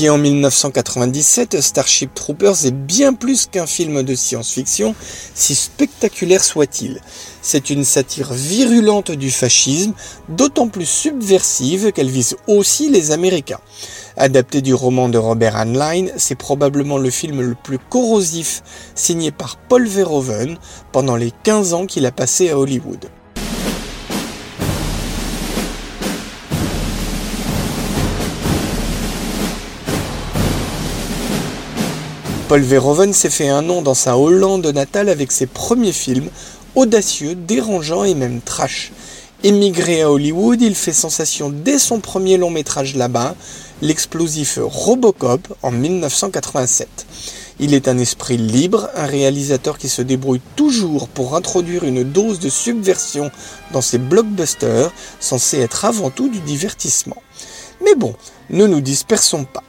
En 1997, Starship Troopers est bien plus qu'un film de science-fiction, si spectaculaire soit-il. C'est une satire virulente du fascisme, d'autant plus subversive qu'elle vise aussi les Américains. Adapté du roman de Robert Heinlein, c'est probablement le film le plus corrosif signé par Paul Verhoeven pendant les 15 ans qu'il a passé à Hollywood. Paul Verhoeven s'est fait un nom dans sa Hollande natale avec ses premiers films, audacieux, dérangeants et même trash. Émigré à Hollywood, il fait sensation dès son premier long métrage là-bas, l'explosif Robocop en 1987. Il est un esprit libre, un réalisateur qui se débrouille toujours pour introduire une dose de subversion dans ses blockbusters, censés être avant tout du divertissement. Mais bon, ne nous dispersons pas.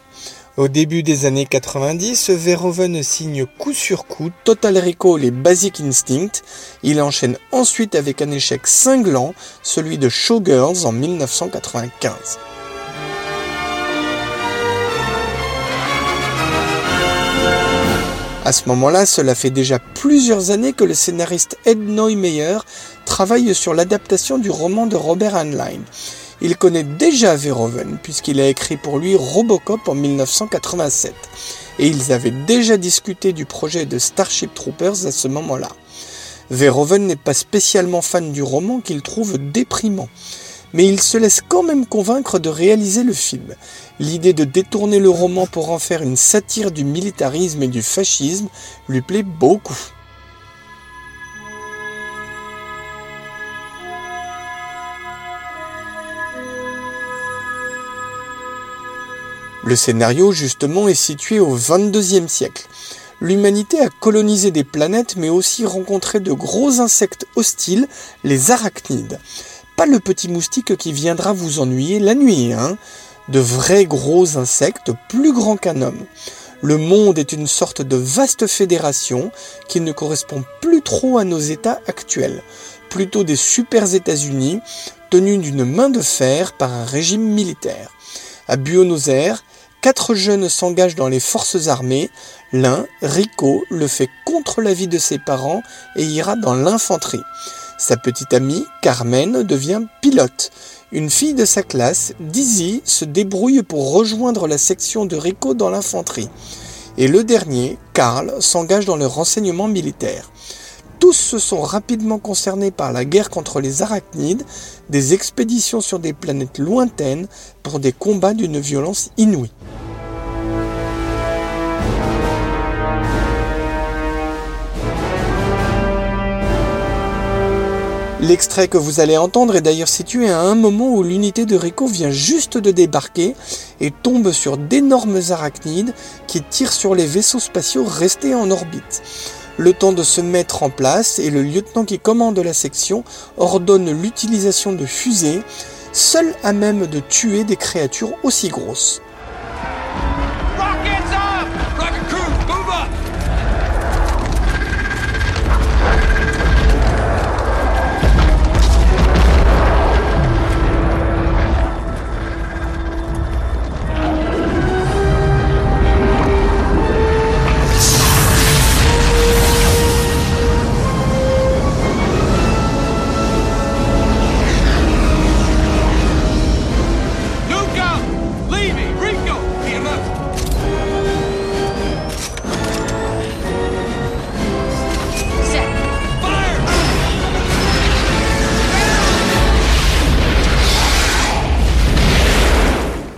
Au début des années 90, Verhoeven signe coup sur coup Total Recall et Basic Instinct. Il enchaîne ensuite avec un échec cinglant, celui de Showgirls en 1995. À ce moment-là, cela fait déjà plusieurs années que le scénariste Ed Neumeyer travaille sur l'adaptation du roman de Robert Heinlein. Il connaît déjà Verhoeven puisqu'il a écrit pour lui Robocop en 1987 et ils avaient déjà discuté du projet de Starship Troopers à ce moment-là. Verhoeven n'est pas spécialement fan du roman qu'il trouve déprimant, mais il se laisse quand même convaincre de réaliser le film. L'idée de détourner le roman pour en faire une satire du militarisme et du fascisme lui plaît beaucoup. Le scénario, justement, est situé au 22e siècle. L'humanité a colonisé des planètes, mais aussi rencontré de gros insectes hostiles, les arachnides. Pas le petit moustique qui viendra vous ennuyer la nuit, hein De vrais gros insectes, plus grands qu'un homme. Le monde est une sorte de vaste fédération qui ne correspond plus trop à nos États actuels, plutôt des super États-Unis tenus d'une main de fer par un régime militaire. À Buenos Aires, Quatre jeunes s'engagent dans les forces armées. L'un, Rico, le fait contre l'avis de ses parents et ira dans l'infanterie. Sa petite amie, Carmen, devient pilote. Une fille de sa classe, Dizzy, se débrouille pour rejoindre la section de Rico dans l'infanterie. Et le dernier, Karl, s'engage dans le renseignement militaire. Tous se sont rapidement concernés par la guerre contre les arachnides, des expéditions sur des planètes lointaines pour des combats d'une violence inouïe. L'extrait que vous allez entendre est d'ailleurs situé à un moment où l'unité de Rico vient juste de débarquer et tombe sur d'énormes arachnides qui tirent sur les vaisseaux spatiaux restés en orbite. Le temps de se mettre en place et le lieutenant qui commande la section ordonne l'utilisation de fusées, seul à même de tuer des créatures aussi grosses.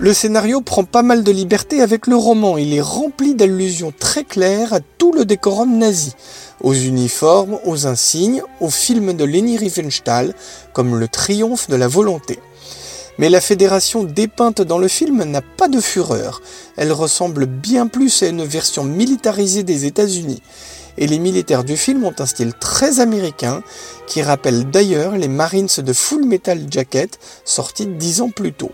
Le scénario prend pas mal de liberté avec le roman. Il est rempli d'allusions très claires à tout le décorum nazi, aux uniformes, aux insignes, aux films de Leni Riefenstahl, comme Le Triomphe de la volonté. Mais la fédération dépeinte dans le film n'a pas de fureur. Elle ressemble bien plus à une version militarisée des États-Unis. Et les militaires du film ont un style très américain, qui rappelle d'ailleurs les Marines de Full Metal Jacket, sortis dix ans plus tôt.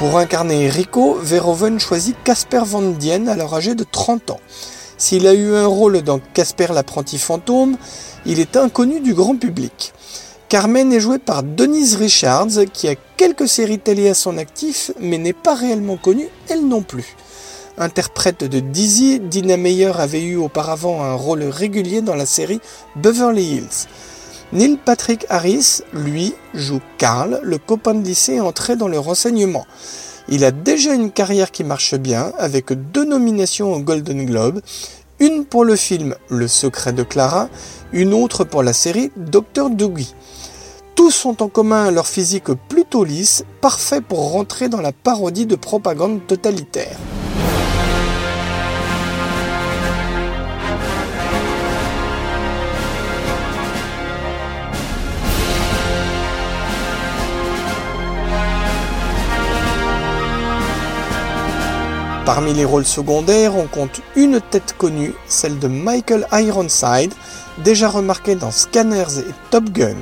Pour incarner Rico, Verhoeven choisit Casper Van Dien alors âgé de 30 ans. S'il a eu un rôle dans Casper l'apprenti fantôme, il est inconnu du grand public. Carmen est jouée par Denise Richards, qui a quelques séries télé à son actif, mais n'est pas réellement connue, elle non plus. Interprète de Dizzy, Dina Meyer avait eu auparavant un rôle régulier dans la série Beverly Hills. Neil Patrick Harris, lui, joue Carl, le copain de lycée entré dans le renseignement. Il a déjà une carrière qui marche bien, avec deux nominations au Golden Globe, une pour le film Le secret de Clara, une autre pour la série Dr. Doogie. Tous ont en commun leur physique plutôt lisse, parfait pour rentrer dans la parodie de propagande totalitaire. Parmi les rôles secondaires, on compte une tête connue, celle de Michael Ironside, déjà remarqué dans Scanners et Top Gun.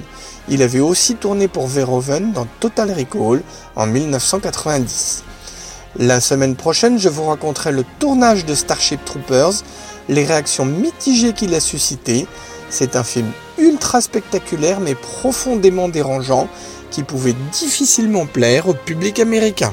Il avait aussi tourné pour Verhoeven dans Total Recall en 1990. La semaine prochaine, je vous raconterai le tournage de Starship Troopers, les réactions mitigées qu'il a suscitées. C'est un film ultra spectaculaire mais profondément dérangeant qui pouvait difficilement plaire au public américain.